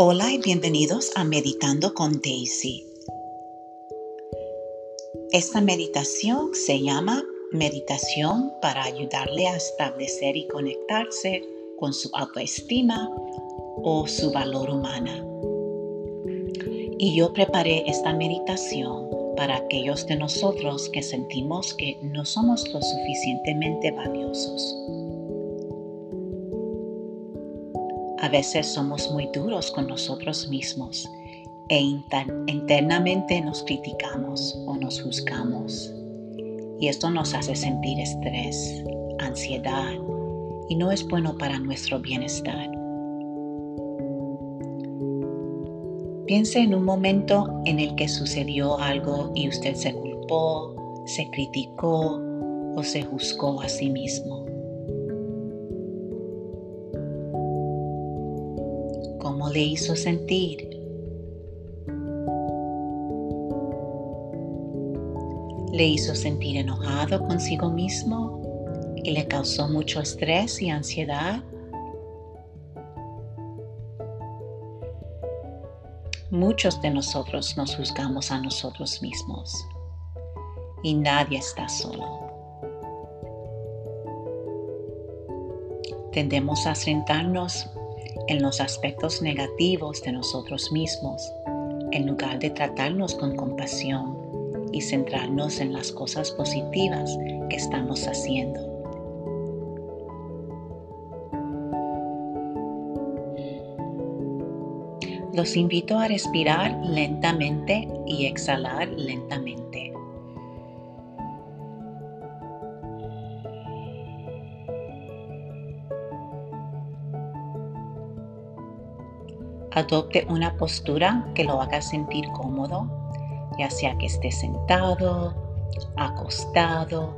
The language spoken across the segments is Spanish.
Hola y bienvenidos a Meditando con Daisy. Esta meditación se llama Meditación para ayudarle a establecer y conectarse con su autoestima o su valor humana. Y yo preparé esta meditación para aquellos de nosotros que sentimos que no somos lo suficientemente valiosos A veces somos muy duros con nosotros mismos e internamente nos criticamos o nos juzgamos. Y esto nos hace sentir estrés, ansiedad y no es bueno para nuestro bienestar. Piense en un momento en el que sucedió algo y usted se culpó, se criticó o se juzgó a sí mismo. Le hizo sentir. Le hizo sentir enojado consigo mismo y le causó mucho estrés y ansiedad. Muchos de nosotros nos juzgamos a nosotros mismos y nadie está solo. Tendemos a sentarnos en los aspectos negativos de nosotros mismos, en lugar de tratarnos con compasión y centrarnos en las cosas positivas que estamos haciendo. Los invito a respirar lentamente y exhalar lentamente. Adopte una postura que lo haga sentir cómodo, ya sea que esté sentado, acostado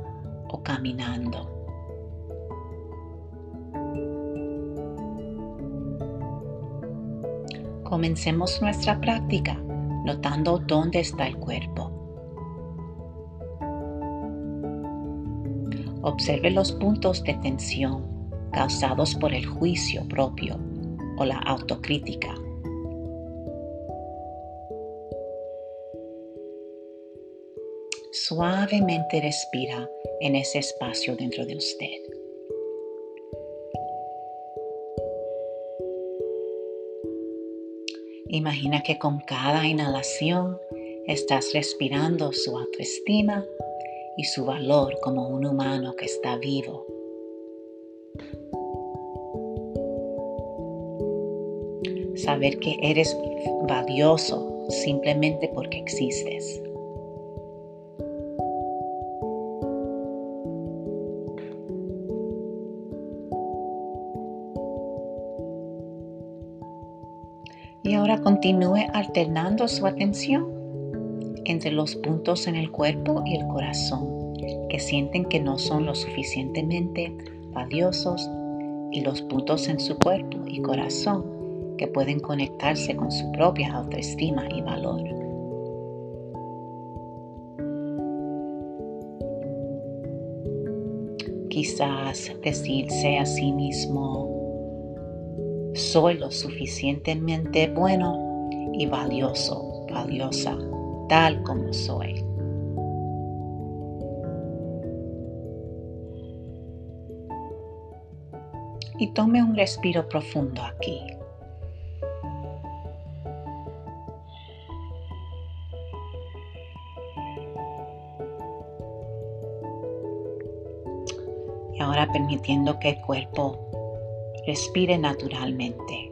o caminando. Comencemos nuestra práctica notando dónde está el cuerpo. Observe los puntos de tensión causados por el juicio propio o la autocrítica. Suavemente respira en ese espacio dentro de usted. Imagina que con cada inhalación estás respirando su autoestima y su valor como un humano que está vivo. Saber que eres valioso simplemente porque existes. Y ahora continúe alternando su atención entre los puntos en el cuerpo y el corazón que sienten que no son lo suficientemente valiosos y los puntos en su cuerpo y corazón que pueden conectarse con su propia autoestima y valor. Quizás decirse a sí mismo, soy lo suficientemente bueno y valioso, valiosa, tal como soy. Y tome un respiro profundo aquí. Y ahora permitiendo que el cuerpo respire naturalmente.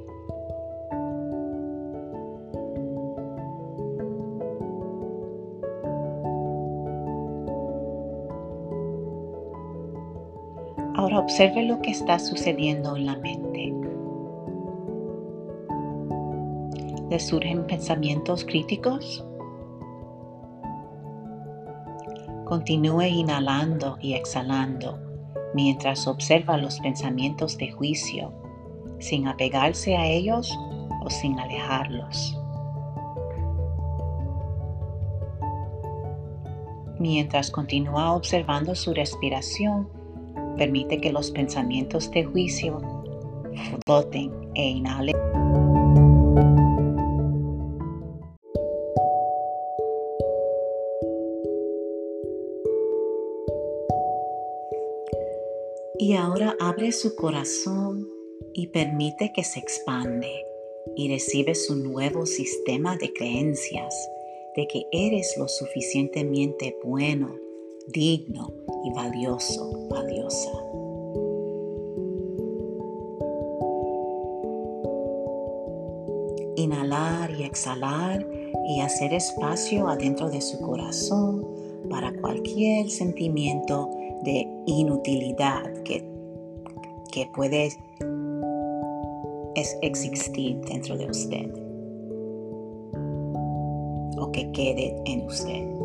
Ahora observe lo que está sucediendo en la mente. ¿Le surgen pensamientos críticos? Continúe inhalando y exhalando mientras observa los pensamientos de juicio, sin apegarse a ellos o sin alejarlos. Mientras continúa observando su respiración, permite que los pensamientos de juicio floten e inhalen. Ahora abre su corazón y permite que se expande y recibe su nuevo sistema de creencias de que eres lo suficientemente bueno, digno y valioso, valiosa. Inhalar y exhalar y hacer espacio adentro de su corazón para cualquier sentimiento de inutilidad que, que puede existir dentro de usted o que quede en usted.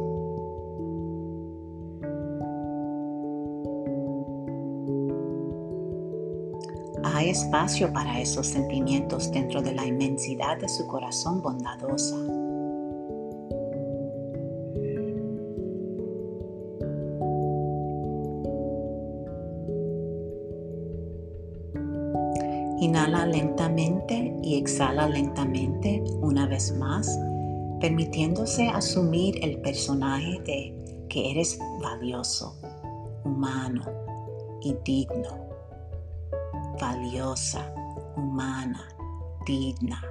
Hay espacio para esos sentimientos dentro de la inmensidad de su corazón bondadosa. Inhala lentamente y exhala lentamente una vez más, permitiéndose asumir el personaje de que eres valioso, humano y digno. Valiosa, humana, digna.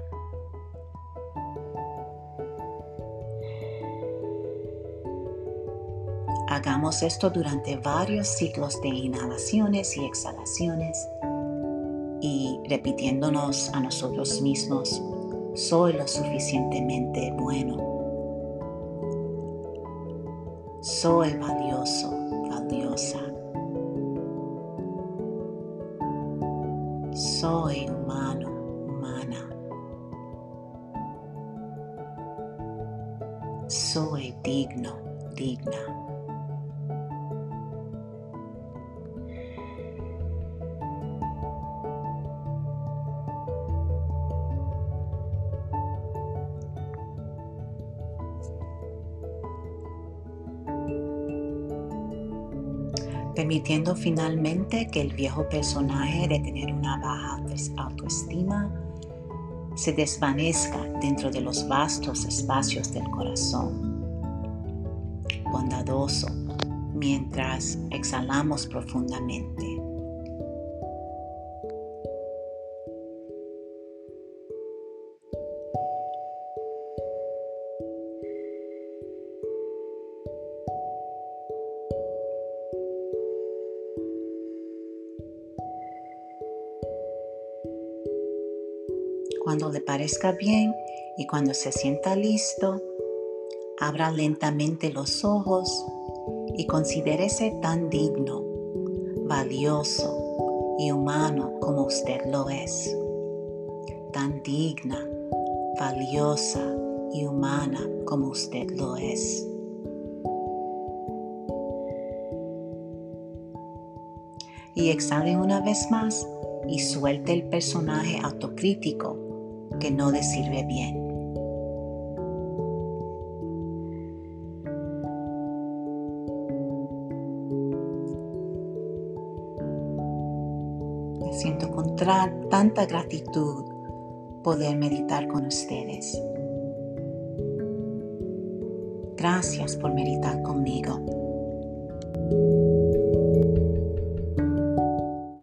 Hagamos esto durante varios ciclos de inhalaciones y exhalaciones y repitiéndonos a nosotros mismos, soy lo suficientemente bueno. Soy valioso, valiosa. Soy humano, humana. Soy digno, digna. Permitiendo finalmente que el viejo personaje de tener una baja autoestima se desvanezca dentro de los vastos espacios del corazón. Bondadoso mientras exhalamos profundamente. Cuando le parezca bien y cuando se sienta listo, abra lentamente los ojos y considérese tan digno, valioso y humano como usted lo es. Tan digna, valiosa y humana como usted lo es. Y exhale una vez más y suelte el personaje autocrítico que no le sirve bien. Siento con tanta gratitud poder meditar con ustedes. Gracias por meditar conmigo.